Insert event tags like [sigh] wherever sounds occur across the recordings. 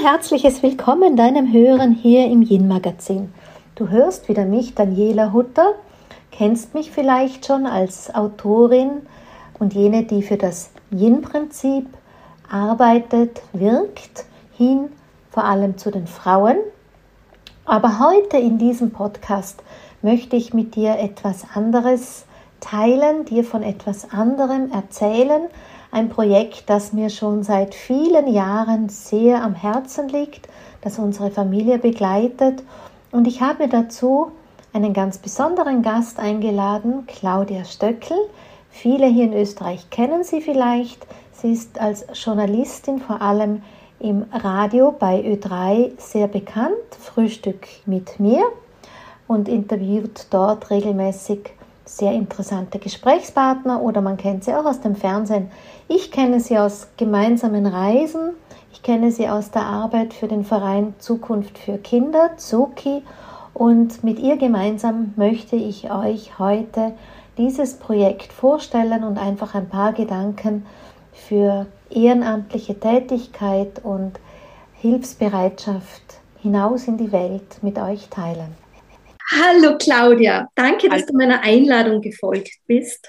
Herzliches Willkommen deinem Hören hier im Yin Magazin. Du hörst wieder mich, Daniela Hutter, kennst mich vielleicht schon als Autorin und jene, die für das Yin-Prinzip arbeitet, wirkt, hin vor allem zu den Frauen. Aber heute in diesem Podcast möchte ich mit dir etwas anderes teilen, dir von etwas anderem erzählen. Ein Projekt, das mir schon seit vielen Jahren sehr am Herzen liegt, das unsere Familie begleitet. Und ich habe dazu einen ganz besonderen Gast eingeladen, Claudia Stöckel. Viele hier in Österreich kennen sie vielleicht. Sie ist als Journalistin vor allem im Radio bei Ö3 sehr bekannt, Frühstück mit mir und interviewt dort regelmäßig sehr interessante Gesprächspartner oder man kennt sie auch aus dem Fernsehen. Ich kenne sie aus gemeinsamen Reisen, ich kenne sie aus der Arbeit für den Verein Zukunft für Kinder, Zuki, und mit ihr gemeinsam möchte ich euch heute dieses Projekt vorstellen und einfach ein paar Gedanken für ehrenamtliche Tätigkeit und Hilfsbereitschaft hinaus in die Welt mit euch teilen. Hallo Claudia, danke, dass du meiner Einladung gefolgt bist.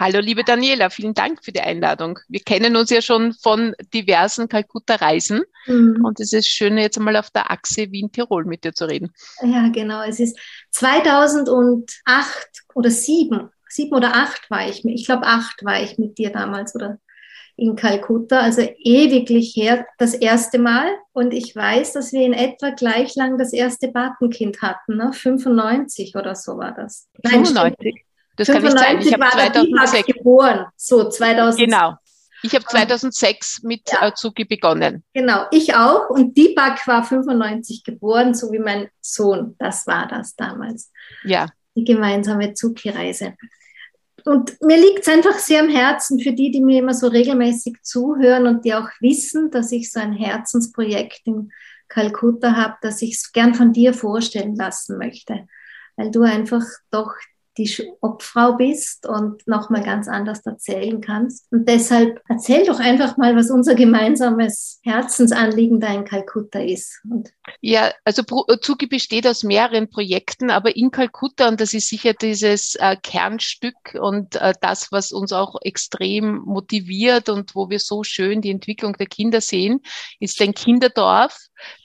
Hallo liebe Daniela, vielen Dank für die Einladung. Wir kennen uns ja schon von diversen Kalkutta-Reisen mhm. und es ist schön, jetzt einmal auf der Achse Wien-Tirol mit dir zu reden. Ja, genau. Es ist 2008 oder 7, 7 oder 8 war ich, ich glaube 8 war ich mit dir damals oder in Kalkutta, also ewiglich her, das erste Mal. Und ich weiß, dass wir in etwa gleich lang das erste Patenkind hatten, ne? 95 oder so war das. Nein, 95? Das 95 kann nicht sein. Ich habe 2006 geboren. So, 2000. Genau. Ich habe 2006 mit ja. Azuki begonnen. Genau, ich auch. Und Deepak war 95 geboren, so wie mein Sohn. Das war das damals. Ja. Die gemeinsame Zuki-Reise. Und mir liegt es einfach sehr am Herzen für die, die mir immer so regelmäßig zuhören und die auch wissen, dass ich so ein Herzensprojekt in Kalkutta habe, dass ich es gern von dir vorstellen lassen möchte, weil du einfach doch die Obfrau bist und nochmal ganz anders erzählen kannst. Und deshalb erzähl doch einfach mal, was unser gemeinsames Herzensanliegen da in Kalkutta ist. Und ja, also Zuki besteht aus mehreren Projekten, aber in Kalkutta, und das ist sicher dieses äh, Kernstück und äh, das, was uns auch extrem motiviert und wo wir so schön die Entwicklung der Kinder sehen, ist ein Kinderdorf,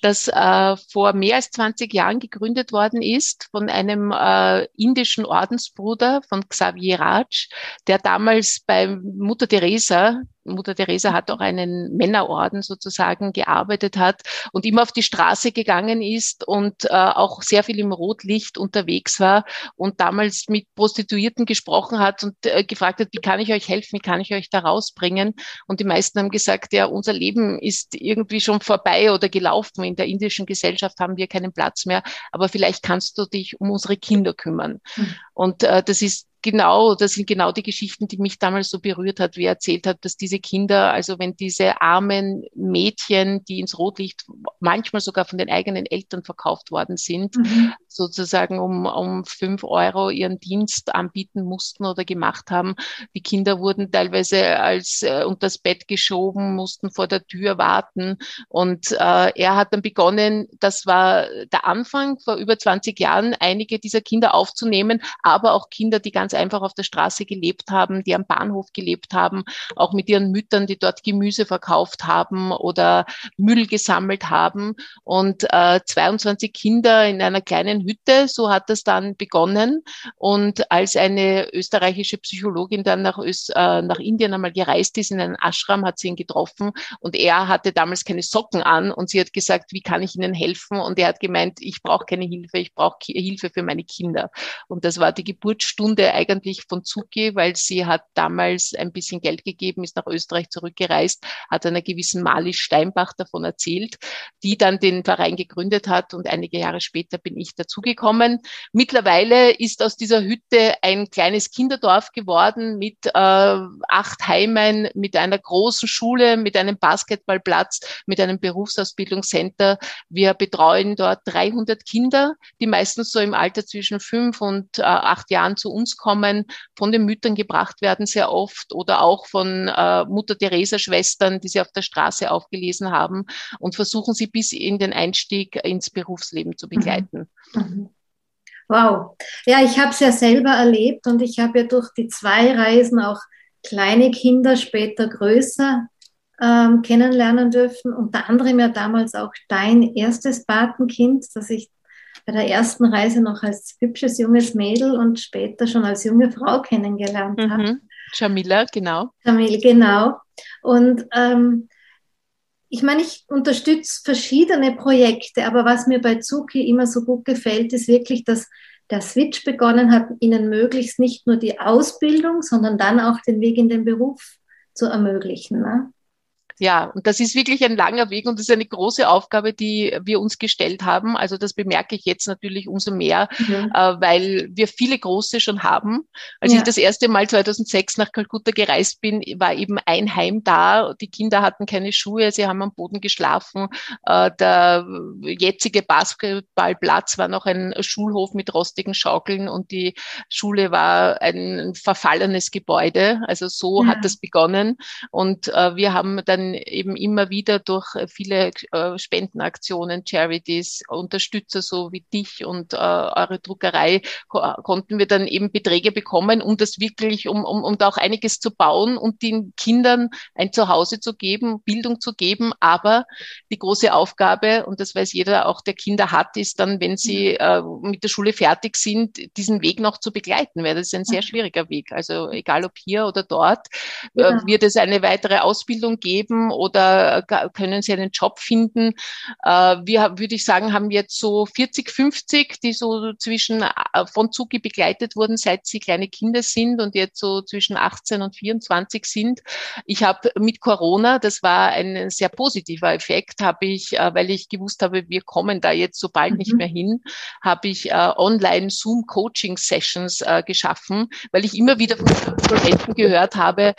das äh, vor mehr als 20 Jahren gegründet worden ist von einem äh, indischen Ordensbruder von Xavier Raj, der damals bei Mutter Teresa Mutter Teresa hat auch einen Männerorden sozusagen gearbeitet hat und immer auf die Straße gegangen ist und äh, auch sehr viel im Rotlicht unterwegs war und damals mit Prostituierten gesprochen hat und äh, gefragt hat, wie kann ich euch helfen, wie kann ich euch da rausbringen? Und die meisten haben gesagt, ja, unser Leben ist irgendwie schon vorbei oder gelaufen. In der indischen Gesellschaft haben wir keinen Platz mehr, aber vielleicht kannst du dich um unsere Kinder kümmern. Mhm. Und äh, das ist genau, das sind genau die Geschichten, die mich damals so berührt hat, wie er erzählt hat, dass diese Kinder, also wenn diese armen Mädchen, die ins Rotlicht manchmal sogar von den eigenen Eltern verkauft worden sind, mhm. Sozusagen um, um fünf Euro ihren Dienst anbieten mussten oder gemacht haben. Die Kinder wurden teilweise als äh, unter das Bett geschoben, mussten vor der Tür warten. Und äh, er hat dann begonnen, das war der Anfang vor über 20 Jahren, einige dieser Kinder aufzunehmen, aber auch Kinder, die ganz einfach auf der Straße gelebt haben, die am Bahnhof gelebt haben, auch mit ihren Müttern, die dort Gemüse verkauft haben oder Müll gesammelt haben. Und äh, 22 Kinder in einer kleinen Hütte, so hat das dann begonnen. Und als eine österreichische Psychologin dann nach, Öst, äh, nach Indien einmal gereist ist, in einen Ashram, hat sie ihn getroffen und er hatte damals keine Socken an und sie hat gesagt, wie kann ich Ihnen helfen? Und er hat gemeint, ich brauche keine Hilfe, ich brauche Hilfe für meine Kinder. Und das war die Geburtsstunde eigentlich von Zuki, weil sie hat damals ein bisschen Geld gegeben, ist nach Österreich zurückgereist, hat einer gewissen Mali Steinbach davon erzählt, die dann den Verein gegründet hat und einige Jahre später bin ich dazu dazugekommen. Mittlerweile ist aus dieser Hütte ein kleines Kinderdorf geworden mit äh, acht Heimen, mit einer großen Schule, mit einem Basketballplatz, mit einem Berufsausbildungscenter. Wir betreuen dort 300 Kinder, die meistens so im Alter zwischen fünf und äh, acht Jahren zu uns kommen, von den Müttern gebracht werden sehr oft oder auch von äh, Mutter Teresa Schwestern, die sie auf der Straße aufgelesen haben und versuchen sie bis in den Einstieg ins Berufsleben zu begleiten. Mhm. Mhm. Wow. Ja, ich habe es ja selber erlebt und ich habe ja durch die zwei Reisen auch kleine Kinder, später größer ähm, kennenlernen dürfen. Unter anderem ja damals auch dein erstes Patenkind, das ich bei der ersten Reise noch als hübsches junges Mädel und später schon als junge Frau kennengelernt mhm. habe. Jamila, genau. Jamila, genau. Und ähm, ich meine, ich unterstütze verschiedene Projekte, aber was mir bei Zuki immer so gut gefällt, ist wirklich, dass der Switch begonnen hat, ihnen möglichst nicht nur die Ausbildung, sondern dann auch den Weg in den Beruf zu ermöglichen. Ne? Ja, und das ist wirklich ein langer Weg und das ist eine große Aufgabe, die wir uns gestellt haben. Also das bemerke ich jetzt natürlich umso mehr, mhm. äh, weil wir viele große schon haben. Als ja. ich das erste Mal 2006 nach Kalkutta gereist bin, war eben ein Heim da. Die Kinder hatten keine Schuhe, sie haben am Boden geschlafen. Äh, der jetzige Basketballplatz war noch ein Schulhof mit rostigen Schaukeln und die Schule war ein verfallenes Gebäude. Also so ja. hat das begonnen und äh, wir haben dann eben immer wieder durch äh, viele äh, Spendenaktionen, Charities, Unterstützer so wie dich und äh, eure Druckerei, ko konnten wir dann eben Beträge bekommen, um das wirklich, um, um, um da auch einiges zu bauen und den Kindern ein Zuhause zu geben, Bildung zu geben. Aber die große Aufgabe, und das weiß jeder auch, der Kinder hat, ist dann, wenn sie äh, mit der Schule fertig sind, diesen Weg noch zu begleiten, weil das ist ein sehr schwieriger Weg. Also egal ob hier oder dort, äh, ja. wird es eine weitere Ausbildung geben bleiben oder können sie einen Job finden? Äh, wir, würde ich sagen, haben jetzt so 40, 50, die so zwischen äh, von Zuki begleitet wurden, seit sie kleine Kinder sind und jetzt so zwischen 18 und 24 sind. Ich habe mit Corona, das war ein sehr positiver Effekt, habe ich, äh, weil ich gewusst habe, wir kommen da jetzt so bald mhm. nicht mehr hin, habe ich online Zoom Coaching Sessions geschaffen, weil ich immer wieder von Studenten gehört habe,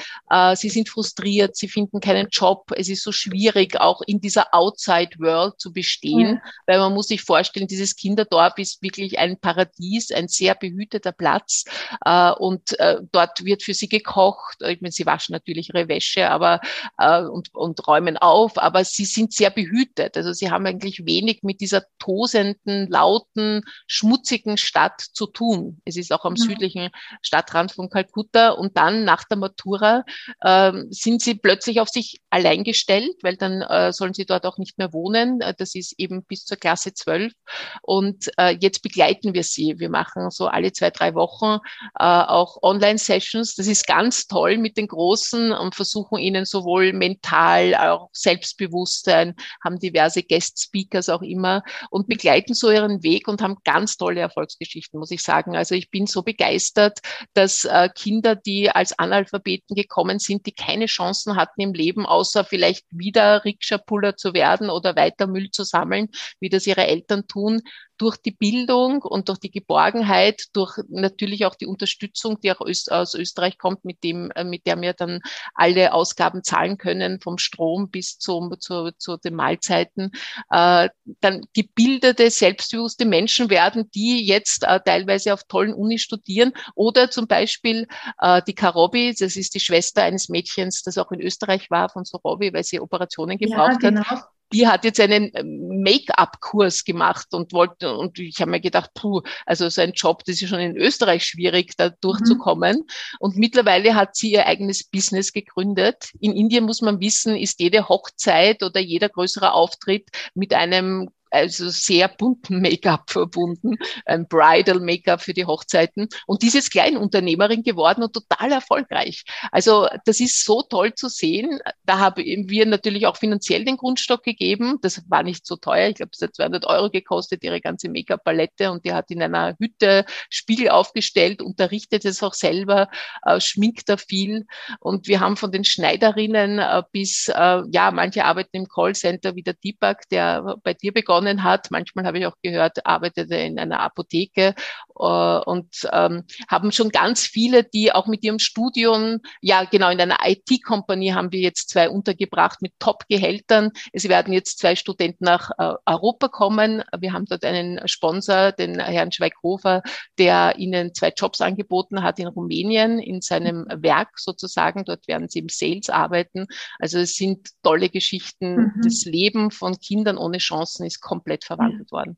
sie sind frustriert, sie finden keinen Job. Es ist so schwierig, auch in dieser Outside World zu bestehen, ja. weil man muss sich vorstellen, dieses Kinderdorf ist wirklich ein Paradies, ein sehr behüteter Platz. Äh, und äh, dort wird für sie gekocht. Ich meine, sie waschen natürlich ihre Wäsche, aber äh, und, und räumen auf, aber sie sind sehr behütet. Also sie haben eigentlich wenig mit dieser tosenden, lauten, schmutzigen Stadt zu tun. Es ist auch am ja. südlichen Stadtrand von Kalkutta und dann nach der Matura äh, sind sie plötzlich auf sich allein gestellt, weil dann äh, sollen sie dort auch nicht mehr wohnen. Äh, das ist eben bis zur Klasse 12. Und äh, jetzt begleiten wir sie. Wir machen so alle zwei, drei Wochen äh, auch Online-Sessions. Das ist ganz toll mit den Großen und versuchen ihnen sowohl mental, auch Selbstbewusstsein, haben diverse Guest-Speakers auch immer und begleiten so ihren Weg und haben ganz tolle Erfolgsgeschichten, muss ich sagen. Also ich bin so begeistert, dass äh, Kinder, die als Analphabeten gekommen sind, die keine Chancen hatten im Leben, aus außer vielleicht wieder Rikscha-Puller zu werden oder weiter Müll zu sammeln, wie das ihre Eltern tun, durch die Bildung und durch die Geborgenheit, durch natürlich auch die Unterstützung, die auch aus Österreich kommt, mit dem, äh, mit der wir dann alle Ausgaben zahlen können, vom Strom bis zum, zu, zu den Mahlzeiten, äh, dann gebildete, selbstbewusste Menschen werden, die jetzt äh, teilweise auf tollen Unis studieren oder zum Beispiel äh, die Karobi, das ist die Schwester eines Mädchens, das auch in Österreich war, von Sorobi, weil sie Operationen gebraucht ja, genau. hat die hat jetzt einen ähm, Make-up-Kurs gemacht und wollte, und ich habe mir gedacht, puh, also so ein Job, das ist schon in Österreich schwierig, da durchzukommen. Mhm. Und mittlerweile hat sie ihr eigenes Business gegründet. In Indien muss man wissen, ist jede Hochzeit oder jeder größere Auftritt mit einem also sehr bunten Make-up verbunden, ein Bridal Make-up für die Hochzeiten. Und die ist jetzt Kleinunternehmerin geworden und total erfolgreich. Also das ist so toll zu sehen. Da haben wir natürlich auch finanziell den Grundstock gegeben. Das war nicht so teuer. Ich glaube, es hat 200 Euro gekostet, ihre ganze Make-up-Palette. Und die hat in einer Hütte Spiegel aufgestellt, unterrichtet es auch selber, äh, schminkt da viel. Und wir haben von den Schneiderinnen äh, bis, äh, ja, manche arbeiten im Callcenter wie der Deepak, der bei dir begonnen begonnen hat. Manchmal habe ich auch gehört, arbeitete in einer Apotheke äh, und ähm, haben schon ganz viele, die auch mit ihrem Studium, ja genau, in einer IT-Kompanie haben wir jetzt zwei untergebracht mit Top-Gehältern. Es werden jetzt zwei Studenten nach äh, Europa kommen. Wir haben dort einen Sponsor, den Herrn Schweighofer, der ihnen zwei Jobs angeboten hat in Rumänien, in seinem Werk sozusagen. Dort werden sie im Sales arbeiten. Also es sind tolle Geschichten. Mhm. Das Leben von Kindern ohne Chancen ist komplett verwandelt ja. worden.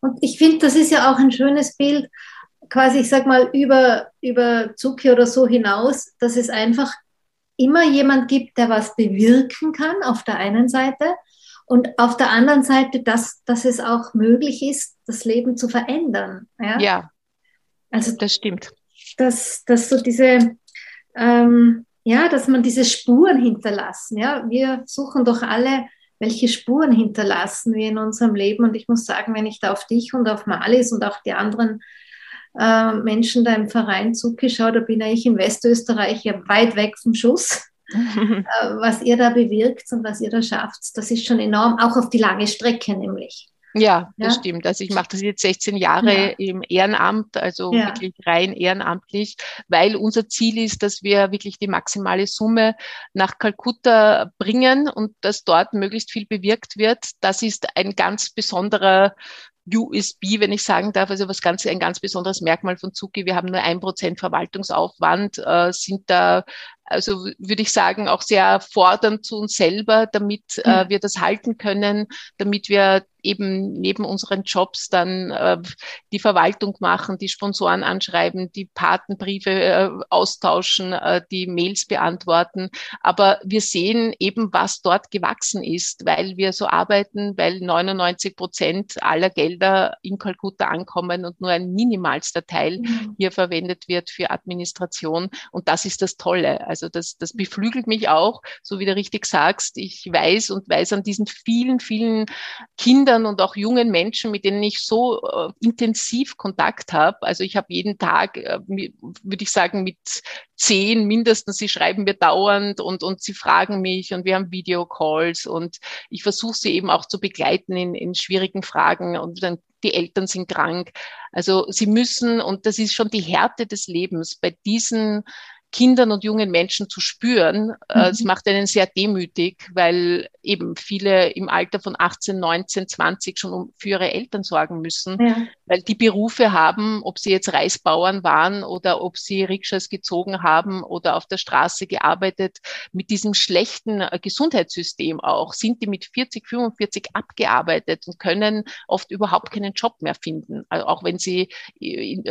Und ich finde, das ist ja auch ein schönes Bild, quasi, ich sag mal, über, über Zuki oder so hinaus, dass es einfach immer jemand gibt, der was bewirken kann auf der einen Seite und auf der anderen Seite, dass, dass es auch möglich ist, das Leben zu verändern. Ja, ja also das stimmt. Dass, dass so diese, ähm, ja, dass man diese Spuren hinterlassen. Ja, wir suchen doch alle, welche Spuren hinterlassen wir in unserem Leben. Und ich muss sagen, wenn ich da auf dich und auf Malis und auch die anderen äh, Menschen da im Verein zugeschaut, da bin ich in Westösterreich ja weit weg vom Schuss. [laughs] äh, was ihr da bewirkt und was ihr da schafft, das ist schon enorm, auch auf die lange Strecke nämlich. Ja, das ja? stimmt. Also ich mache das jetzt 16 Jahre ja. im Ehrenamt, also ja. wirklich rein ehrenamtlich, weil unser Ziel ist, dass wir wirklich die maximale Summe nach Kalkutta bringen und dass dort möglichst viel bewirkt wird. Das ist ein ganz besonderer USB, wenn ich sagen darf, also was ganz, ein ganz besonderes Merkmal von Zuki. Wir haben nur ein Prozent Verwaltungsaufwand, äh, sind da also würde ich sagen, auch sehr fordernd zu uns selber, damit äh, wir das halten können, damit wir eben neben unseren Jobs dann äh, die Verwaltung machen, die Sponsoren anschreiben, die Patenbriefe äh, austauschen, äh, die Mails beantworten. Aber wir sehen eben, was dort gewachsen ist, weil wir so arbeiten, weil 99 Prozent aller Gelder in Kalkutta ankommen und nur ein minimalster Teil mhm. hier verwendet wird für Administration. Und das ist das Tolle. Also das, das beflügelt mich auch, so wie du richtig sagst. Ich weiß und weiß an diesen vielen, vielen Kindern und auch jungen Menschen, mit denen ich so äh, intensiv Kontakt habe. Also ich habe jeden Tag, äh, würde ich sagen, mit zehn mindestens, sie schreiben mir dauernd und, und sie fragen mich und wir haben Videocalls und ich versuche sie eben auch zu begleiten in, in schwierigen Fragen und dann die Eltern sind krank. Also sie müssen, und das ist schon die Härte des Lebens, bei diesen Kindern und jungen Menschen zu spüren. Äh, es mhm. macht einen sehr demütig, weil eben viele im Alter von 18, 19, 20 schon um, für ihre Eltern sorgen müssen, ja. weil die Berufe haben, ob sie jetzt Reisbauern waren oder ob sie Rikschas gezogen haben oder auf der Straße gearbeitet, mit diesem schlechten äh, Gesundheitssystem auch, sind die mit 40, 45 abgearbeitet und können oft überhaupt keinen Job mehr finden, also auch wenn sie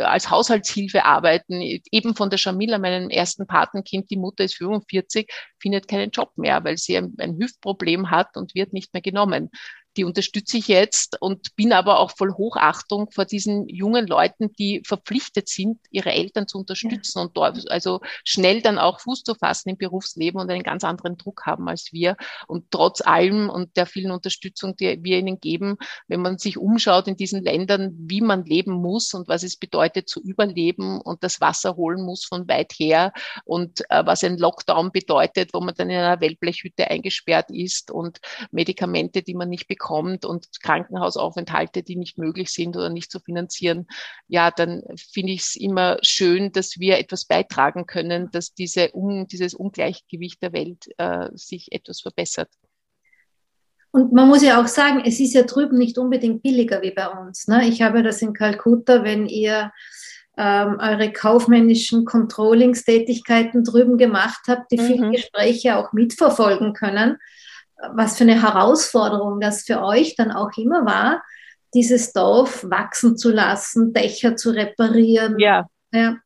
als Haushaltshilfe arbeiten, eben von der Jamila, meinem ersten ersten Patenkind, die Mutter ist 45, findet keinen Job mehr, weil sie ein, ein Hüftproblem hat und wird nicht mehr genommen die unterstütze ich jetzt und bin aber auch voll Hochachtung vor diesen jungen Leuten, die verpflichtet sind, ihre Eltern zu unterstützen ja. und dort also schnell dann auch Fuß zu fassen im Berufsleben und einen ganz anderen Druck haben als wir. Und trotz allem und der vielen Unterstützung, die wir ihnen geben, wenn man sich umschaut in diesen Ländern, wie man leben muss und was es bedeutet zu überleben und das Wasser holen muss von weit her und äh, was ein Lockdown bedeutet, wo man dann in einer Wellblechhütte eingesperrt ist und Medikamente, die man nicht bekommt, bekommt und Krankenhausaufenthalte, die nicht möglich sind oder nicht zu finanzieren, ja, dann finde ich es immer schön, dass wir etwas beitragen können, dass diese, um, dieses Ungleichgewicht der Welt äh, sich etwas verbessert. Und man muss ja auch sagen, es ist ja drüben nicht unbedingt billiger wie bei uns. Ne? Ich habe das in Kalkutta, wenn ihr ähm, eure kaufmännischen Controllingstätigkeiten drüben gemacht habt, die mhm. viele Gespräche auch mitverfolgen können was für eine Herausforderung das für euch dann auch immer war, dieses Dorf wachsen zu lassen, Dächer zu reparieren. Ja. ja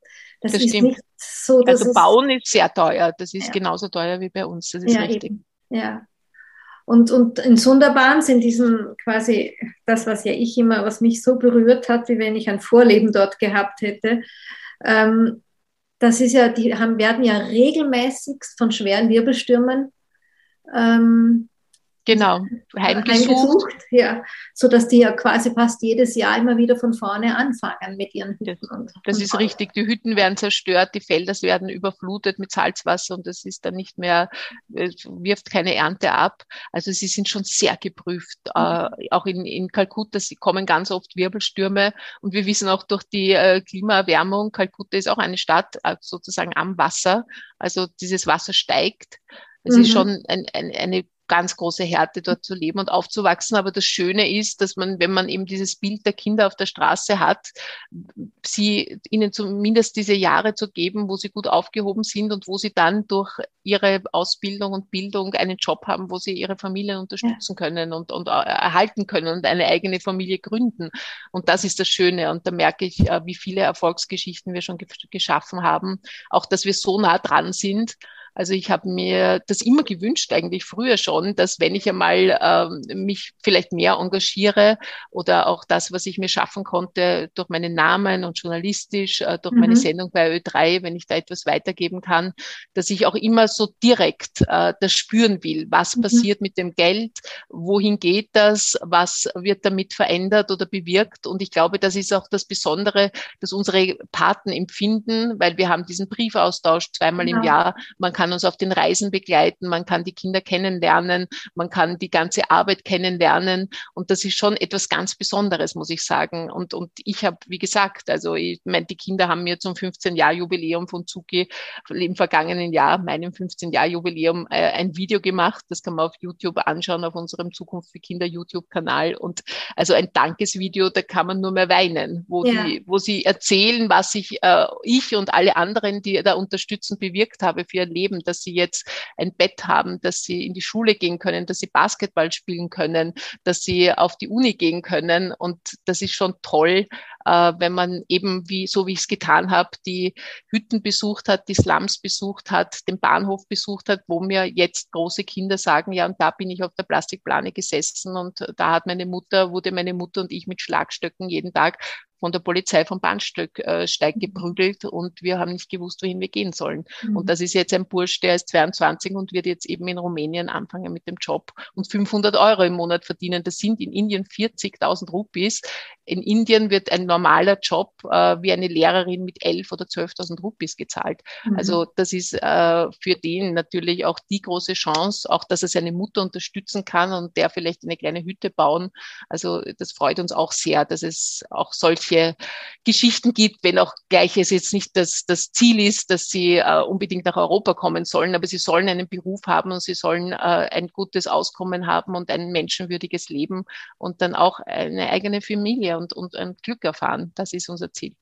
das, das ist stimmt. nicht so, dass Also bauen ist sehr teuer. Das ist ja. genauso teuer wie bei uns. Das ist ja, richtig. Eben. Ja. Und, und in Sunderbans, in diesem quasi, das, was ja ich immer, was mich so berührt hat, wie wenn ich ein Vorleben dort gehabt hätte, ähm, das ist ja, die haben, werden ja regelmäßig von schweren Wirbelstürmen ähm, Genau, heimgesucht. heimgesucht. Ja, so dass die ja quasi fast jedes Jahr immer wieder von vorne anfangen mit ihren Hütten. Das, das ist richtig. Die Hütten werden zerstört, die Felder werden überflutet mit Salzwasser und das ist dann nicht mehr, wirft keine Ernte ab. Also sie sind schon sehr geprüft. Mhm. Äh, auch in, in Kalkutta sie kommen ganz oft Wirbelstürme und wir wissen auch durch die äh, Klimaerwärmung, Kalkutta ist auch eine Stadt äh, sozusagen am Wasser. Also dieses Wasser steigt. Es mhm. ist schon ein, ein, eine ganz große Härte dort zu leben und aufzuwachsen. Aber das Schöne ist, dass man, wenn man eben dieses Bild der Kinder auf der Straße hat, sie ihnen zumindest diese Jahre zu geben, wo sie gut aufgehoben sind und wo sie dann durch ihre Ausbildung und Bildung einen Job haben, wo sie ihre Familien unterstützen ja. können und, und erhalten können und eine eigene Familie gründen. Und das ist das Schöne. Und da merke ich, äh, wie viele Erfolgsgeschichten wir schon geschaffen haben. Auch, dass wir so nah dran sind also ich habe mir das immer gewünscht, eigentlich früher schon, dass wenn ich einmal ähm, mich vielleicht mehr engagiere oder auch das, was ich mir schaffen konnte durch meinen Namen und journalistisch, äh, durch mhm. meine Sendung bei Ö3, wenn ich da etwas weitergeben kann, dass ich auch immer so direkt äh, das spüren will. Was mhm. passiert mit dem Geld? Wohin geht das? Was wird damit verändert oder bewirkt? Und ich glaube, das ist auch das Besondere, dass unsere Paten empfinden, weil wir haben diesen Briefaustausch zweimal ja. im genau. Jahr. Man kann kann uns auf den Reisen begleiten, man kann die Kinder kennenlernen, man kann die ganze Arbeit kennenlernen. Und das ist schon etwas ganz Besonderes, muss ich sagen. Und, und ich habe, wie gesagt, also ich meine, die Kinder haben mir zum 15-Jahr-Jubiläum von Zuki im vergangenen Jahr, meinem 15-Jahr-Jubiläum, äh, ein Video gemacht. Das kann man auf YouTube anschauen, auf unserem Zukunft für Kinder YouTube-Kanal. Und also ein Dankesvideo, da kann man nur mehr weinen, wo, ja. die, wo sie erzählen, was ich, äh, ich und alle anderen, die da unterstützend bewirkt habe für ihr Leben, leben, dass sie jetzt ein Bett haben, dass sie in die Schule gehen können, dass sie Basketball spielen können, dass sie auf die Uni gehen können. Und das ist schon toll, äh, wenn man eben, wie, so wie ich es getan habe, die Hütten besucht hat, die Slums besucht hat, den Bahnhof besucht hat, wo mir jetzt große Kinder sagen, ja, und da bin ich auf der Plastikplane gesessen und da hat meine Mutter, wurde meine Mutter und ich mit Schlagstöcken jeden Tag von der Polizei vom Bahnsteig äh, mhm. geprügelt und wir haben nicht gewusst, wohin wir gehen sollen. Mhm. Und das ist jetzt ein Bursch, der ist 22 und wird jetzt eben in Rumänien anfangen mit dem Job und 500 Euro im Monat verdienen. Das sind in Indien 40.000 Rupees. In Indien wird ein normaler Job äh, wie eine Lehrerin mit 11 oder 12.000 Rupees gezahlt. Mhm. Also das ist äh, für den natürlich auch die große Chance, auch dass er seine Mutter unterstützen kann und der vielleicht eine kleine Hütte bauen. Also das freut uns auch sehr, dass es auch solche solche Geschichten gibt, wenn auch gleich es jetzt nicht das, das Ziel ist, dass sie äh, unbedingt nach Europa kommen sollen, aber sie sollen einen Beruf haben und sie sollen äh, ein gutes Auskommen haben und ein menschenwürdiges Leben und dann auch eine eigene Familie und, und ein Glück erfahren. Das ist unser Ziel.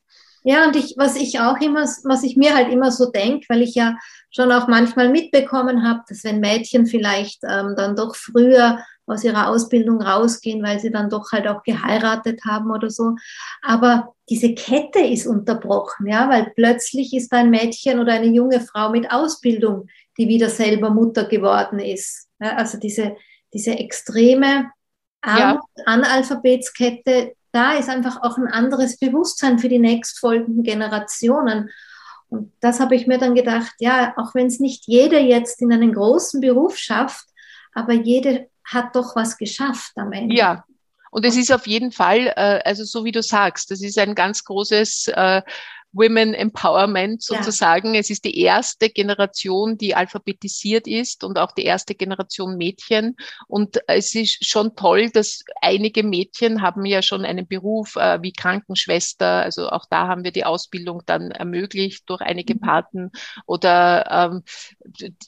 Ja, und ich, was ich auch immer, was ich mir halt immer so denke, weil ich ja schon auch manchmal mitbekommen habe, dass wenn Mädchen vielleicht ähm, dann doch früher aus ihrer Ausbildung rausgehen, weil sie dann doch halt auch geheiratet haben oder so. Aber diese Kette ist unterbrochen, ja, weil plötzlich ist ein Mädchen oder eine junge Frau mit Ausbildung, die wieder selber Mutter geworden ist. Ja, also diese, diese extreme ja. Analphabetskette, da ist einfach auch ein anderes Bewusstsein für die nächstfolgenden Generationen. Und das habe ich mir dann gedacht, ja, auch wenn es nicht jeder jetzt in einen großen Beruf schafft, aber jede hat doch was geschafft am Ende. Ja, und es ist auf jeden Fall, äh, also so wie du sagst, das ist ein ganz großes äh, Women Empowerment sozusagen. Ja. Es ist die erste Generation, die alphabetisiert ist und auch die erste Generation Mädchen. Und es ist schon toll, dass einige Mädchen haben ja schon einen Beruf äh, wie Krankenschwester. Also auch da haben wir die Ausbildung dann ermöglicht durch einige mhm. Paten. Oder ähm,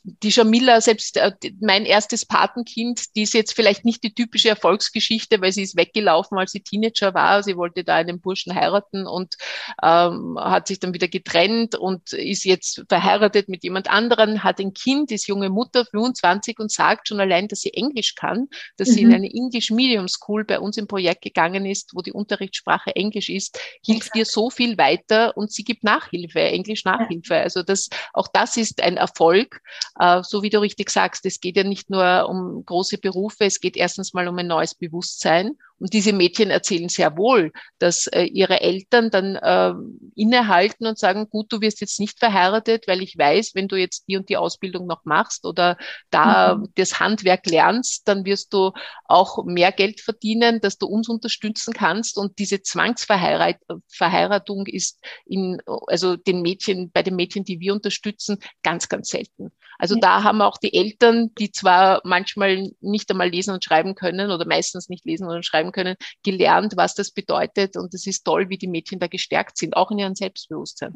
die Jamila, selbst äh, mein erstes Patenkind, die ist jetzt vielleicht nicht die typische Erfolgsgeschichte, weil sie ist weggelaufen, als sie Teenager war. Sie wollte da einen Burschen heiraten und ähm, hat sich dann wieder getrennt und ist jetzt verheiratet mit jemand anderen, hat ein Kind, ist junge Mutter, 25 und sagt schon allein, dass sie Englisch kann, dass mhm. sie in mhm. eine English Medium School bei uns im Projekt gegangen ist, wo die Unterrichtssprache Englisch ist, hilft ihr so viel weiter und sie gibt Nachhilfe, Englisch Nachhilfe. Also das, auch das ist ein Erfolg. Äh, so wie du richtig sagst, es geht ja nicht nur um große Berufe, es geht erstens mal um ein neues Bewusstsein Und diese Mädchen erzählen sehr wohl, dass äh, ihre Eltern dann äh, innehalten und sagen, gut, du wirst jetzt nicht verheiratet, weil ich weiß, wenn du jetzt die und die Ausbildung noch machst oder da mhm. das Handwerk lernst, dann wirst du auch mehr Geld verdienen, dass du uns unterstützen kannst. Und diese Zwangsverheiratung ist in, also den Mädchen, bei den Mädchen, die wir unterstützen, ganz, ganz selten. Also ja. da haben auch die Eltern, die zwar manchmal nicht einmal lesen und schreiben können oder meistens nicht lesen und schreiben können, gelernt, was das bedeutet. Und es ist toll, wie die Mädchen da gestärkt sind, auch in ihrem Selbstbewusstsein.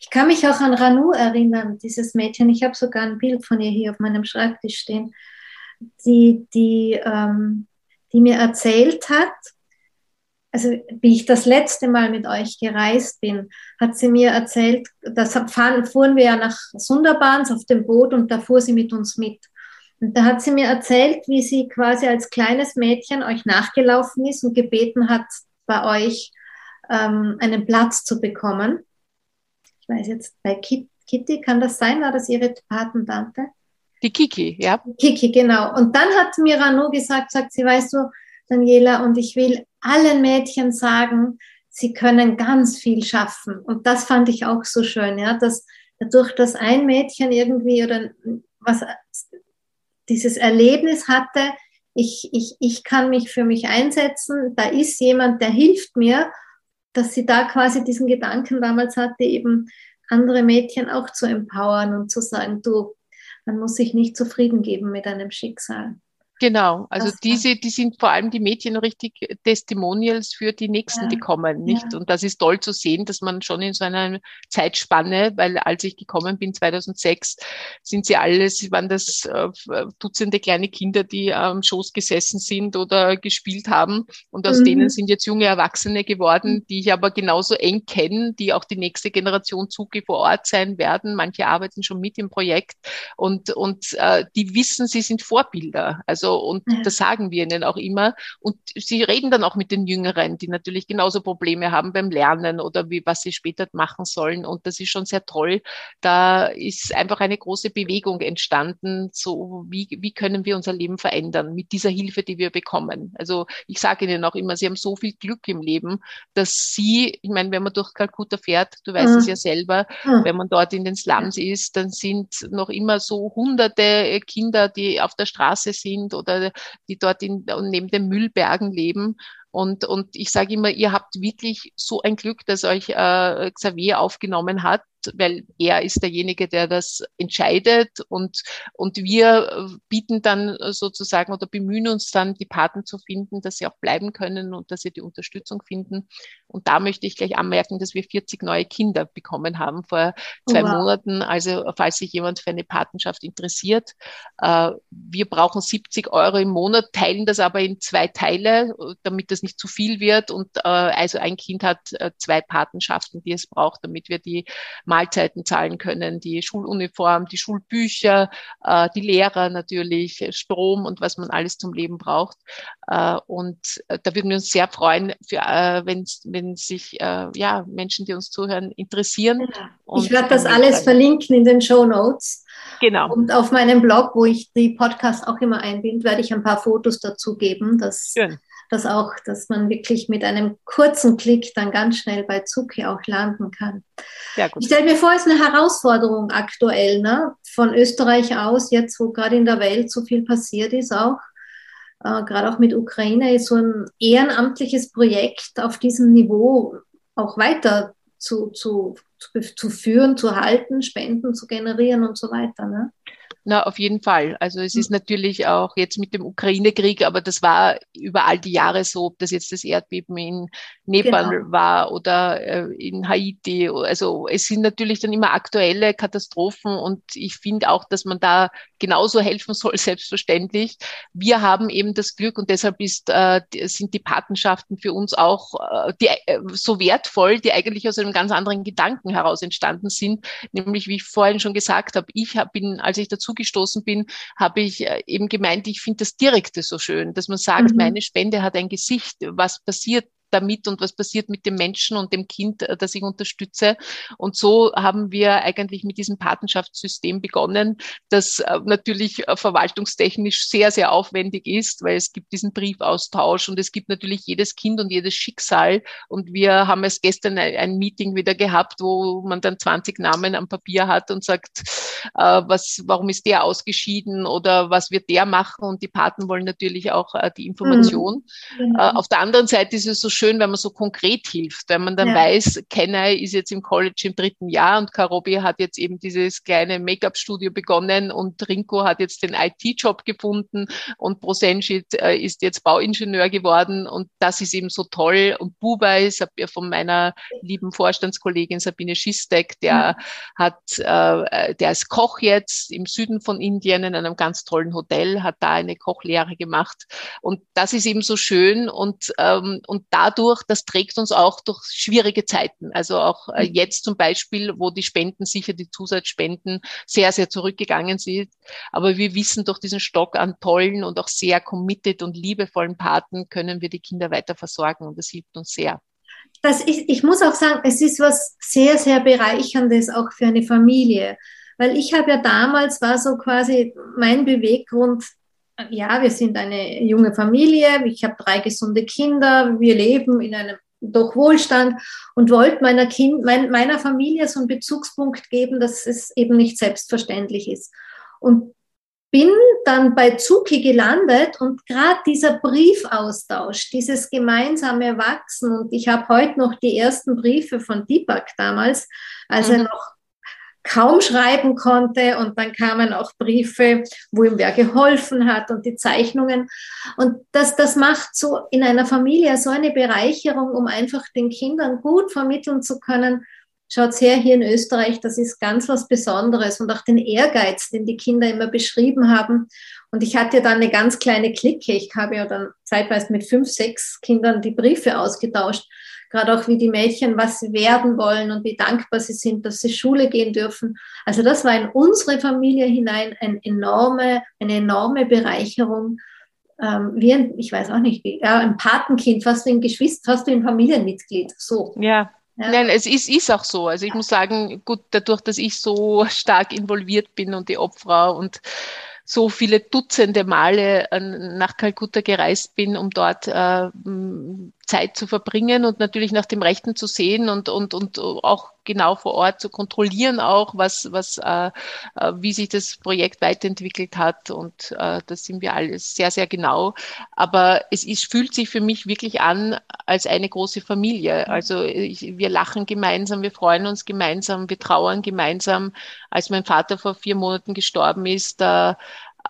Ich kann mich auch an Ranu erinnern, dieses Mädchen. Ich habe sogar ein Bild von ihr hier auf meinem Schreibtisch stehen, die, die, ähm, die mir erzählt hat, also wie ich das letzte Mal mit euch gereist bin, hat sie mir erzählt, das fahren, fuhren wir ja nach Sundarbans auf dem Boot und da fuhr sie mit uns mit. Und da hat sie mir erzählt, wie sie quasi als kleines Mädchen euch nachgelaufen ist und gebeten hat, bei euch ähm, einen Platz zu bekommen. Ich weiß jetzt, bei Kitty kann das sein, war das ihre Patentante? Die Kiki, ja. Kiki, genau. Und dann hat Mirano gesagt, sagt sie, weißt du, Daniela, und ich will allen Mädchen sagen, sie können ganz viel schaffen. Und das fand ich auch so schön, ja, dass dadurch, dass ein Mädchen irgendwie oder was dieses Erlebnis hatte, ich, ich, ich kann mich für mich einsetzen, da ist jemand, der hilft mir, dass sie da quasi diesen Gedanken damals hatte, eben andere Mädchen auch zu empowern und zu sagen, du, man muss sich nicht zufrieden geben mit einem Schicksal. Genau, also das diese, die sind vor allem die Mädchen richtig Testimonials für die Nächsten, ja. die kommen, nicht? Ja. Und das ist toll zu sehen, dass man schon in so einer Zeitspanne, weil als ich gekommen bin 2006, sind sie alles, waren das äh, Dutzende kleine Kinder, die am Schoß gesessen sind oder gespielt haben. Und aus mhm. denen sind jetzt junge Erwachsene geworden, mhm. die ich aber genauso eng kenne, die auch die nächste Generation Zuge vor Ort sein werden. Manche arbeiten schon mit im Projekt und, und äh, die wissen, sie sind Vorbilder. Also und ja. das sagen wir ihnen auch immer. Und sie reden dann auch mit den Jüngeren, die natürlich genauso Probleme haben beim Lernen oder wie, was sie später machen sollen. Und das ist schon sehr toll. Da ist einfach eine große Bewegung entstanden. So, wie, wie können wir unser Leben verändern mit dieser Hilfe, die wir bekommen? Also ich sage ihnen auch immer, sie haben so viel Glück im Leben, dass sie, ich meine, wenn man durch Kalkutta fährt, du weißt es mhm. ja selber, mhm. wenn man dort in den Slums ist, dann sind noch immer so hunderte Kinder, die auf der Straße sind oder die dort in, neben den Müllbergen leben. Und, und ich sage immer, ihr habt wirklich so ein Glück, dass euch äh, Xavier aufgenommen hat, weil er ist derjenige, der das entscheidet und, und wir bieten dann sozusagen oder bemühen uns dann, die Paten zu finden, dass sie auch bleiben können und dass sie die Unterstützung finden. Und da möchte ich gleich anmerken, dass wir 40 neue Kinder bekommen haben vor zwei wow. Monaten. Also falls sich jemand für eine Patenschaft interessiert, äh, wir brauchen 70 Euro im Monat, teilen das aber in zwei Teile, damit das nicht zu viel wird. Und äh, also ein Kind hat äh, zwei Patenschaften, die es braucht, damit wir die Mahlzeiten zahlen können, die Schuluniform, die Schulbücher, äh, die Lehrer natürlich, Strom und was man alles zum Leben braucht. Äh, und äh, da würden wir uns sehr freuen, für, äh, wenn, wenn sich äh, ja, Menschen, die uns zuhören, interessieren. Ich werde das alles verlinken in den Show Notes. Genau. Und auf meinem Blog, wo ich die Podcast auch immer einbinde, werde ich ein paar Fotos dazu geben. Das Schön dass auch, dass man wirklich mit einem kurzen Klick dann ganz schnell bei Zuki auch landen kann. Ja, ich stelle mir vor, es ist eine Herausforderung aktuell, ne? von Österreich aus, jetzt wo gerade in der Welt so viel passiert ist auch, äh, gerade auch mit Ukraine, ist so ein ehrenamtliches Projekt auf diesem Niveau auch weiter zu, zu, zu, zu führen, zu halten, Spenden zu generieren und so weiter. Ne? Na, auf jeden Fall. Also es ist hm. natürlich auch jetzt mit dem Ukraine-Krieg, aber das war über all die Jahre so, ob das jetzt das Erdbeben in Nepal genau. war oder äh, in Haiti. Also es sind natürlich dann immer aktuelle Katastrophen und ich finde auch, dass man da genauso helfen soll, [laughs] selbstverständlich. Wir haben eben das Glück und deshalb ist, äh, sind die Patenschaften für uns auch äh, die, äh, so wertvoll, die eigentlich aus einem ganz anderen Gedanken heraus entstanden sind. Nämlich, wie ich vorhin schon gesagt habe, ich hab, bin, als ich dazu gestoßen bin, habe ich äh, eben gemeint, ich finde das Direkte so schön, dass man sagt, mhm. meine Spende hat ein Gesicht, was passiert damit und was passiert mit dem Menschen und dem Kind, äh, das ich unterstütze. Und so haben wir eigentlich mit diesem Patenschaftssystem begonnen, das äh, natürlich äh, verwaltungstechnisch sehr, sehr aufwendig ist, weil es gibt diesen Briefaustausch und es gibt natürlich jedes Kind und jedes Schicksal. Und wir haben es gestern ein Meeting wieder gehabt, wo man dann 20 Namen am Papier hat und sagt, was, warum ist der ausgeschieden oder was wird der machen? Und die Paten wollen natürlich auch die Information. Mhm. Genau. Äh, auf der anderen Seite ist es so schön, wenn man so konkret hilft, wenn man dann ja. weiß, Kenai ist jetzt im College im dritten Jahr und Karobi hat jetzt eben dieses kleine Make-up-Studio begonnen und Rinko hat jetzt den IT-Job gefunden und Prosenschit äh, ist jetzt Bauingenieur geworden und das ist eben so toll. Und habe ja von meiner lieben Vorstandskollegin Sabine Schistek, der mhm. hat, äh, der ist Koch jetzt im Süden von Indien in einem ganz tollen Hotel, hat da eine Kochlehre gemacht und das ist eben so schön und, ähm, und dadurch, das trägt uns auch durch schwierige Zeiten. Also auch äh, mhm. jetzt zum Beispiel, wo die Spenden sicher, die Zusatzspenden sehr, sehr zurückgegangen sind. Aber wir wissen, durch diesen Stock an tollen und auch sehr committed und liebevollen Paten können wir die Kinder weiter versorgen und das hilft uns sehr. Das ist, ich muss auch sagen, es ist was sehr, sehr Bereicherndes auch für eine Familie. Weil ich habe ja damals, war so quasi mein Beweggrund, ja, wir sind eine junge Familie, ich habe drei gesunde Kinder, wir leben in einem doch Wohlstand und wollte meiner, kind, mein, meiner Familie so einen Bezugspunkt geben, dass es eben nicht selbstverständlich ist. Und bin dann bei Zuki gelandet und gerade dieser Briefaustausch, dieses gemeinsame Wachsen und ich habe heute noch die ersten Briefe von Deepak damals, als mhm. er noch kaum schreiben konnte und dann kamen auch Briefe, wo ihm wer geholfen hat und die Zeichnungen. Und das, das macht so in einer Familie so eine Bereicherung, um einfach den Kindern gut vermitteln zu können. Schaut her, hier in Österreich, das ist ganz was Besonderes und auch den Ehrgeiz, den die Kinder immer beschrieben haben. Und ich hatte dann eine ganz kleine Clique. Ich habe ja dann zeitweise mit fünf, sechs Kindern die Briefe ausgetauscht gerade auch wie die Mädchen, was sie werden wollen und wie dankbar sie sind, dass sie Schule gehen dürfen. Also das war in unsere Familie hinein eine enorme, eine enorme Bereicherung. Ähm, wie ein, ich weiß auch nicht, wie, ja, ein Patenkind, fast wie ein Geschwister, fast wie ein Familienmitglied. So. Ja, ja. Nein, es ist, ist auch so. Also ich muss sagen, gut, dadurch, dass ich so stark involviert bin und die Obfrau und so viele Dutzende Male nach Kalkutta gereist bin, um dort äh, Zeit zu verbringen und natürlich nach dem Rechten zu sehen und, und, und auch genau vor Ort zu kontrollieren, auch was, was, äh, äh, wie sich das Projekt weiterentwickelt hat. Und äh, das sind wir alles sehr, sehr genau. Aber es ist, fühlt sich für mich wirklich an als eine große Familie. Also ich, wir lachen gemeinsam, wir freuen uns gemeinsam, wir trauern gemeinsam. Als mein Vater vor vier Monaten gestorben ist, da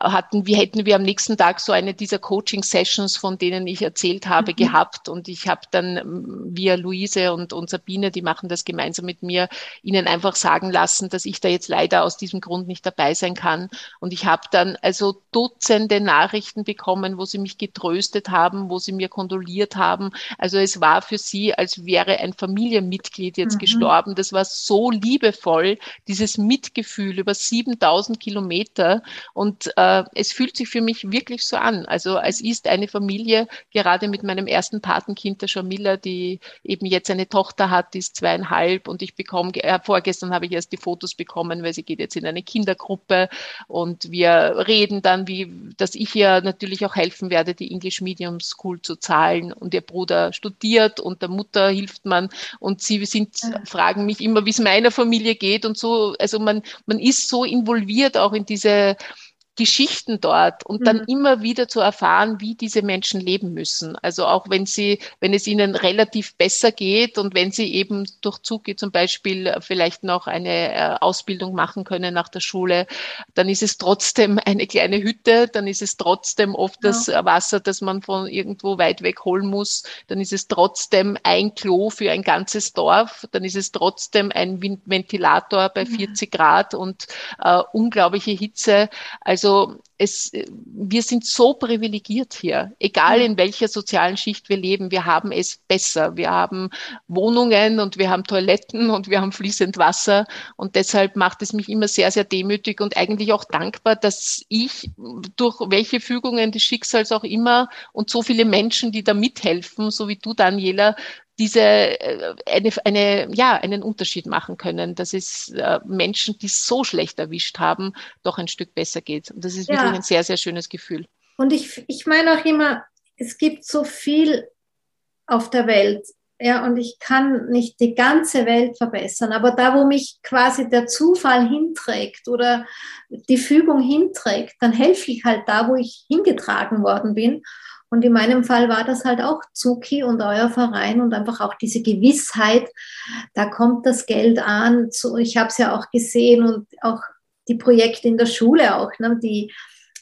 hatten wir, hätten wir am nächsten Tag so eine dieser Coaching-Sessions, von denen ich erzählt habe, mhm. gehabt. Und ich habe dann ähm, via Luise und, und Sabine, die machen das gemeinsam mit mir, ihnen einfach sagen lassen, dass ich da jetzt leider aus diesem Grund nicht dabei sein kann. Und ich habe dann also Dutzende Nachrichten bekommen, wo sie mich getröstet haben, wo sie mir kondoliert haben. Also es war für sie, als wäre ein Familienmitglied jetzt mhm. gestorben. Das war so liebevoll, dieses Mitgefühl über 7000 Kilometer. Und äh, es fühlt sich für mich wirklich so an. Also es ist eine Familie, gerade mit meinem ersten Patenkind, der Jamila, die eben jetzt eine Tochter hat, die ist zweieinhalb und ich bekomme, äh, vorgestern habe ich erst die Fotos bekommen, weil sie geht jetzt in eine Kindergruppe und wir reden dann, wie, dass ich ihr natürlich auch helfen werde, die English Medium School zu zahlen und ihr Bruder studiert und der Mutter hilft man und sie sind, fragen mich immer, wie es meiner Familie geht und so. Also man, man ist so involviert auch in diese Geschichten dort und dann mhm. immer wieder zu erfahren, wie diese Menschen leben müssen. Also auch wenn sie, wenn es ihnen relativ besser geht und wenn sie eben durch Zugi zum Beispiel vielleicht noch eine äh, Ausbildung machen können nach der Schule, dann ist es trotzdem eine kleine Hütte, dann ist es trotzdem oft ja. das Wasser, das man von irgendwo weit weg holen muss, dann ist es trotzdem ein Klo für ein ganzes Dorf, dann ist es trotzdem ein Ventilator bei 40 Grad und äh, unglaubliche Hitze. Also Also es, wir sind so privilegiert hier, egal in welcher sozialen Schicht wir leben. Wir haben es besser. Wir haben Wohnungen und wir haben Toiletten und wir haben fließend Wasser. Und deshalb macht es mich immer sehr, sehr demütig und eigentlich auch dankbar, dass ich durch welche Fügungen des Schicksals auch immer und so viele Menschen, die da mithelfen, so wie du, Daniela, diese äh, eine, eine, ja, einen Unterschied machen können, dass es äh, Menschen, die es so schlecht erwischt haben, doch ein Stück besser geht. Und das ist ja. wirklich ein sehr, sehr schönes Gefühl. Und ich, ich meine auch immer, es gibt so viel auf der Welt. Ja, und ich kann nicht die ganze Welt verbessern, aber da, wo mich quasi der Zufall hinträgt oder die Fügung hinträgt, dann helfe ich halt da, wo ich hingetragen worden bin. Und in meinem Fall war das halt auch Zuki und euer Verein und einfach auch diese Gewissheit, da kommt das Geld an. Ich habe es ja auch gesehen und auch die Projekte in der Schule auch, ne, die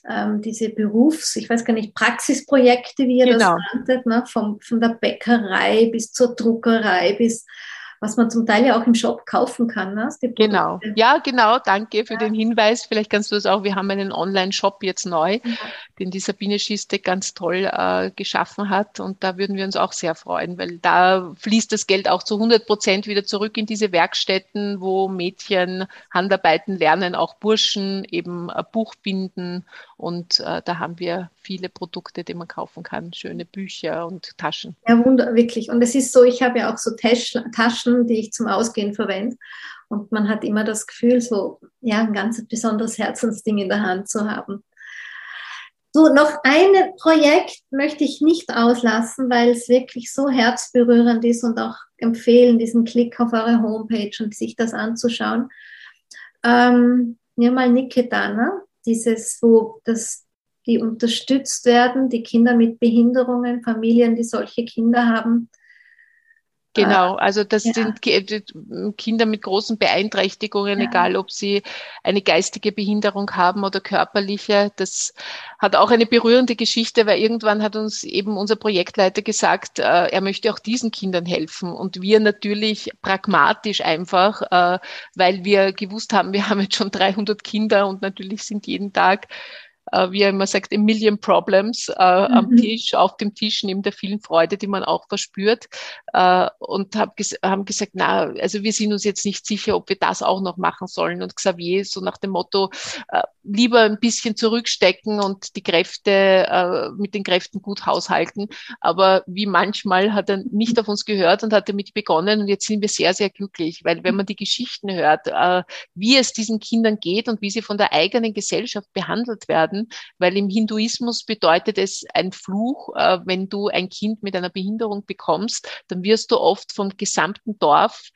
ähm, diese Berufs-, ich weiß gar nicht, Praxisprojekte, wie ihr genau. das nanntet, ne, vom, von der Bäckerei bis zur Druckerei bis was man zum Teil ja auch im Shop kaufen kann. Ne? Genau, ja, genau, danke für ja. den Hinweis. Vielleicht kannst du das auch, wir haben einen Online-Shop jetzt neu, ja. den die Sabine Schiste ganz toll äh, geschaffen hat und da würden wir uns auch sehr freuen, weil da fließt das Geld auch zu 100 Prozent wieder zurück in diese Werkstätten, wo Mädchen Handarbeiten lernen, auch Burschen eben äh, Buchbinden und äh, da haben wir viele Produkte, die man kaufen kann, schöne Bücher und Taschen. Ja, wunder, wirklich. Und es ist so, ich habe ja auch so Taschen, die ich zum Ausgehen verwende. Und man hat immer das Gefühl, so ja, ein ganz besonderes Herzensding in der Hand zu haben. So, noch ein Projekt möchte ich nicht auslassen, weil es wirklich so herzberührend ist und auch empfehlen, diesen Klick auf eure Homepage und sich das anzuschauen. Ähm, mir mal Nikedana dieses, wo das, die unterstützt werden, die Kinder mit Behinderungen, Familien, die solche Kinder haben, Genau, also das ja. sind Kinder mit großen Beeinträchtigungen, ja. egal ob sie eine geistige Behinderung haben oder körperliche. Das hat auch eine berührende Geschichte, weil irgendwann hat uns eben unser Projektleiter gesagt, äh, er möchte auch diesen Kindern helfen. Und wir natürlich pragmatisch einfach, äh, weil wir gewusst haben, wir haben jetzt schon 300 Kinder und natürlich sind jeden Tag äh, wie er immer sagt, a million problems äh, mhm. am Tisch, auf dem Tisch, neben der vielen Freude, die man auch verspürt. Äh, und hab ges haben gesagt, na, also wir sind uns jetzt nicht sicher, ob wir das auch noch machen sollen. Und Xavier so nach dem Motto, äh, lieber ein bisschen zurückstecken und die Kräfte, äh, mit den Kräften gut haushalten. Aber wie manchmal hat er nicht auf uns gehört und hat damit begonnen. Und jetzt sind wir sehr, sehr glücklich, weil wenn man die Geschichten hört, äh, wie es diesen Kindern geht und wie sie von der eigenen Gesellschaft behandelt werden, weil im Hinduismus bedeutet es ein Fluch, äh, wenn du ein Kind mit einer Behinderung bekommst, dann wirst du oft vom gesamten Dorf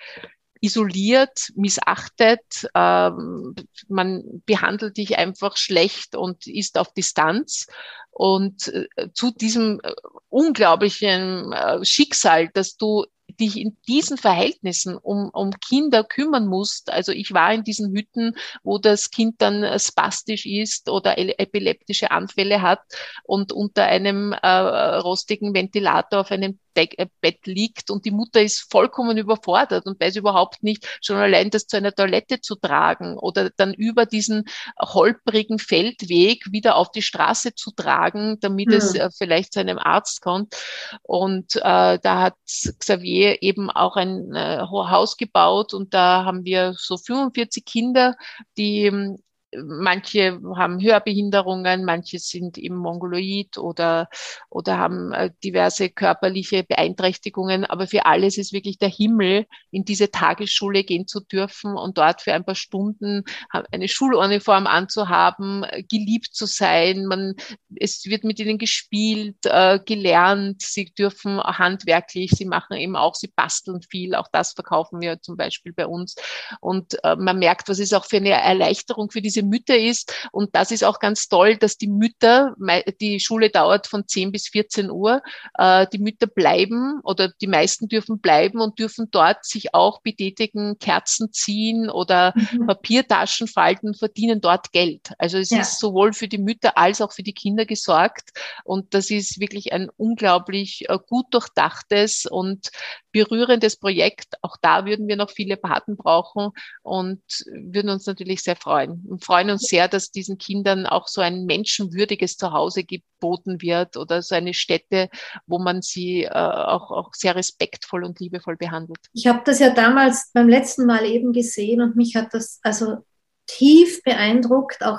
isoliert, missachtet, ähm, man behandelt dich einfach schlecht und ist auf Distanz. Und äh, zu diesem äh, unglaublichen äh, Schicksal, dass du dich in diesen Verhältnissen um, um Kinder kümmern musst. Also ich war in diesen Hütten, wo das Kind dann spastisch ist oder epileptische Anfälle hat und unter einem äh, rostigen Ventilator auf einem äh, Bett liegt und die Mutter ist vollkommen überfordert und weiß überhaupt nicht, schon allein das zu einer Toilette zu tragen oder dann über diesen holprigen Feldweg wieder auf die Straße zu tragen, damit mhm. es äh, vielleicht zu einem Arzt kommt. Und äh, da hat Xavier eben auch ein äh, Haus gebaut und da haben wir so 45 Kinder, die manche haben Hörbehinderungen, manche sind eben mongoloid oder, oder haben äh, diverse körperliche Beeinträchtigungen. Aber für alles ist wirklich der Himmel, in diese Tagesschule gehen zu dürfen und dort für ein paar Stunden eine Schuluniform anzuhaben, geliebt zu sein. Man, es wird mit ihnen gespielt, äh, gelernt. Sie dürfen handwerklich, sie machen eben auch, sie basteln viel. Auch das verkaufen wir zum Beispiel bei uns. Und äh, man merkt, was ist auch für eine Erleichterung für diese Mütter ist. Und das ist auch ganz toll, dass die Mütter, die Schule dauert von 10 bis 14 Uhr, äh, die Mütter bleiben oder die meisten dürfen bleiben und dürfen dort sich auch betätigen, Kerzen ziehen oder mhm. Papiertaschen falten, verdienen dort Geld. Also es ja. ist sowohl für die Mütter als auch für die Kinder gesorgt. Und das ist wirklich ein unglaublich äh, gut durchdachtes und berührendes Projekt. Auch da würden wir noch viele Paten brauchen und würden uns natürlich sehr freuen. Und freuen uns sehr, dass diesen Kindern auch so ein menschenwürdiges Zuhause geboten wird oder so eine Stätte, wo man sie äh, auch, auch sehr respektvoll und liebevoll behandelt. Ich habe das ja damals beim letzten Mal eben gesehen und mich hat das also tief beeindruckt, auch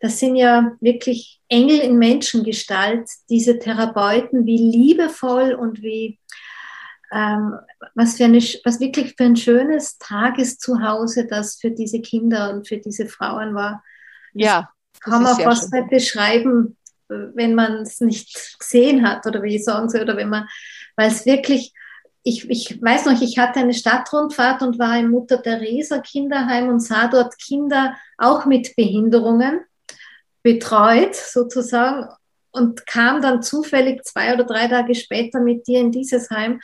das sind ja wirklich Engel in Menschengestalt, diese Therapeuten, wie liebevoll und wie ähm, was, für eine, was wirklich für ein schönes Tageszuhause das für diese Kinder und für diese Frauen war. Ja. kann man fast schön. nicht beschreiben, wenn man es nicht gesehen hat oder wie ich sagen soll, oder wenn man, weil es wirklich, ich, ich weiß noch, ich hatte eine Stadtrundfahrt und war im Mutter Teresa Kinderheim und sah dort Kinder auch mit Behinderungen betreut sozusagen und kam dann zufällig zwei oder drei Tage später mit dir in dieses Heim.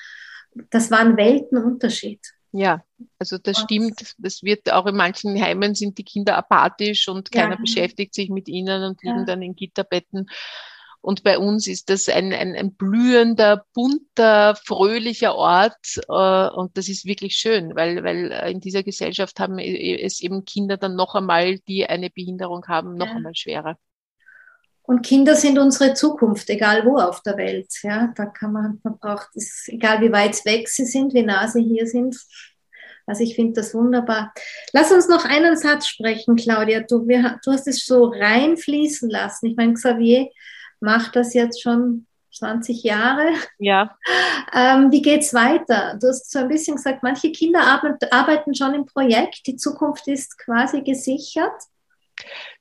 Das war ein Weltenunterschied. Ja, also das stimmt. Das wird auch in manchen Heimen sind die Kinder apathisch und keiner ja. beschäftigt sich mit ihnen und liegen ja. dann in Gitterbetten. Und bei uns ist das ein, ein, ein blühender, bunter, fröhlicher Ort. Äh, und das ist wirklich schön, weil, weil in dieser Gesellschaft haben es eben Kinder dann noch einmal, die eine Behinderung haben, noch ja. einmal schwerer. Und Kinder sind unsere Zukunft, egal wo auf der Welt. Ja, da kann man, man braucht es, egal wie weit weg sie sind, wie nah sie hier sind. Also ich finde das wunderbar. Lass uns noch einen Satz sprechen, Claudia. Du, wir, du hast es so reinfließen lassen. Ich meine, Xavier mache das jetzt schon 20 Jahre. Ja. Ähm, wie geht's weiter? Du hast so ein bisschen gesagt, manche Kinder arbeiten schon im Projekt, die Zukunft ist quasi gesichert.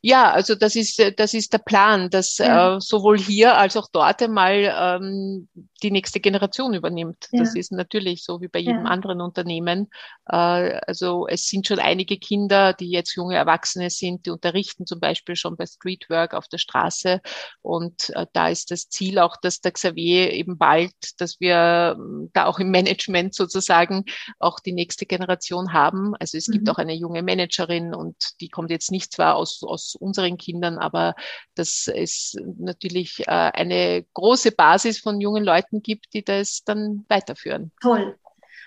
Ja, also das ist, das ist der Plan, dass ja. äh, sowohl hier als auch dort einmal ähm, die nächste Generation übernimmt. Ja. Das ist natürlich so wie bei jedem ja. anderen Unternehmen. Äh, also es sind schon einige Kinder, die jetzt junge Erwachsene sind, die unterrichten zum Beispiel schon bei Streetwork auf der Straße. Und äh, da ist das Ziel auch, dass der Xavier eben bald, dass wir ähm, da auch im Management sozusagen auch die nächste Generation haben. Also es mhm. gibt auch eine junge Managerin und die kommt jetzt nicht zwar aus, aus unseren Kindern, aber dass es natürlich äh, eine große Basis von jungen Leuten gibt, die das dann weiterführen. Toll.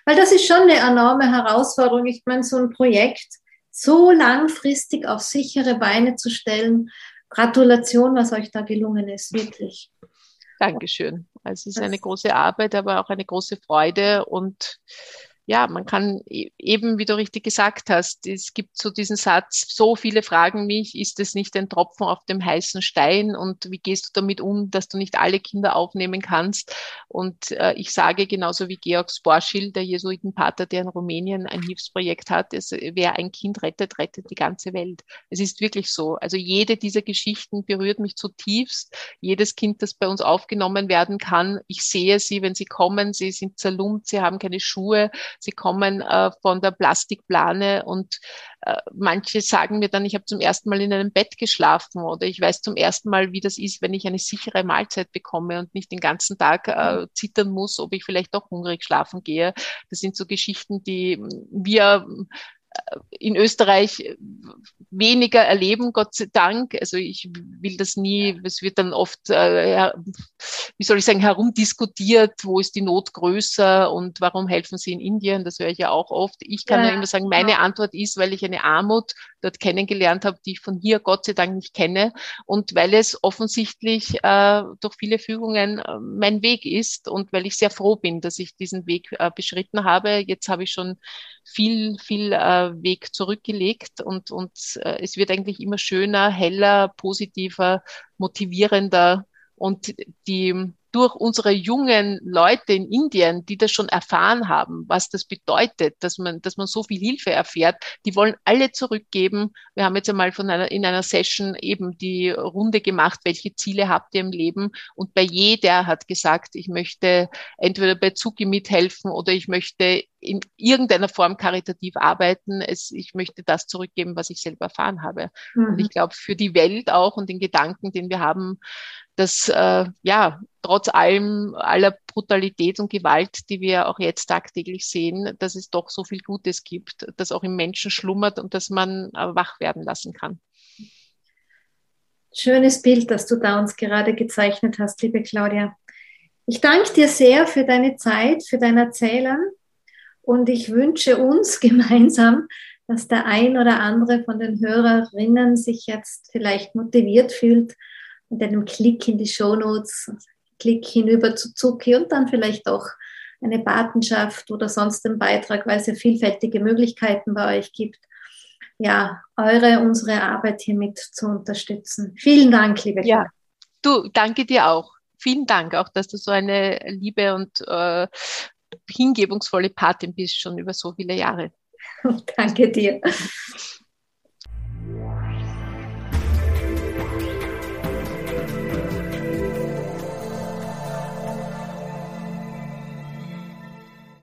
Weil das ist schon eine enorme Herausforderung. Ich meine, so ein Projekt so langfristig auf sichere Beine zu stellen. Gratulation, was euch da gelungen ist, wirklich. Dankeschön. Also es ist eine große Arbeit, aber auch eine große Freude und ja, man kann e-, eben, wie du richtig gesagt hast, es gibt so diesen Satz, so viele fragen mich, ist es nicht ein Tropfen auf dem heißen Stein und wie gehst du damit um, dass du nicht alle Kinder aufnehmen kannst? Und äh, ich sage genauso wie Georg Sporschil, der Jesuitenpater, der in Rumänien ein Hilfsprojekt hat, es, wer ein Kind rettet, rettet die ganze Welt. Es ist wirklich so. Also jede dieser Geschichten berührt mich zutiefst. Jedes Kind, das bei uns aufgenommen werden kann, ich sehe sie, wenn sie kommen, sie sind zerlumpt, sie haben keine Schuhe, sie kommen äh, von der Plastikplane und äh, manche sagen mir dann, ich habe zum ersten Mal in einem Bett geschlafen oder ich weiß zum ersten Mal, wie das ist, wenn ich eine sichere Mahlzeit bekomme und nicht den ganzen Tag äh, zittern muss, ob ich vielleicht doch hungrig schlafen gehe. Das sind so Geschichten, die wir in Österreich weniger erleben, Gott sei Dank. Also ich will das nie, es wird dann oft, äh, wie soll ich sagen, herumdiskutiert, wo ist die Not größer und warum helfen sie in Indien, das höre ich ja auch oft. Ich kann ja, nur immer sagen, meine. Antwort ist, weil ich eine Armut dort kennengelernt habe, die ich von hier Gott sei Dank nicht kenne und weil es offensichtlich äh, durch viele Fügungen äh, mein Weg ist und weil ich sehr froh bin, dass ich diesen Weg äh, beschritten habe. Jetzt habe ich schon viel, viel äh, Weg zurückgelegt und, und äh, es wird eigentlich immer schöner, heller, positiver, motivierender und die durch unsere jungen Leute in Indien, die das schon erfahren haben, was das bedeutet, dass man, dass man so viel Hilfe erfährt, die wollen alle zurückgeben. Wir haben jetzt einmal von einer, in einer Session eben die Runde gemacht, welche Ziele habt ihr im Leben? Und bei jeder hat gesagt, ich möchte entweder bei Zuki mithelfen oder ich möchte in irgendeiner Form karitativ arbeiten. Es, ich möchte das zurückgeben, was ich selber erfahren habe. Mhm. Und ich glaube, für die Welt auch und den Gedanken, den wir haben, dass äh, ja trotz allem aller Brutalität und Gewalt, die wir auch jetzt tagtäglich sehen, dass es doch so viel Gutes gibt, das auch im Menschen schlummert und dass man äh, wach werden lassen kann. Schönes Bild, das du da uns gerade gezeichnet hast, liebe Claudia. Ich danke dir sehr für deine Zeit, für dein Erzählen Und ich wünsche uns [laughs] gemeinsam, dass der ein oder andere von den Hörerinnen sich jetzt vielleicht motiviert fühlt mit einem Klick in die Shownotes, Klick hinüber zu Zuki und dann vielleicht auch eine Patenschaft oder sonst einen Beitrag, weil es ja vielfältige Möglichkeiten bei euch gibt, ja, eure, unsere Arbeit hiermit zu unterstützen. Vielen Dank, liebe Ja, du, danke dir auch. Vielen Dank auch, dass du so eine liebe und äh, hingebungsvolle Patin bist, schon über so viele Jahre. [laughs] Danke dir.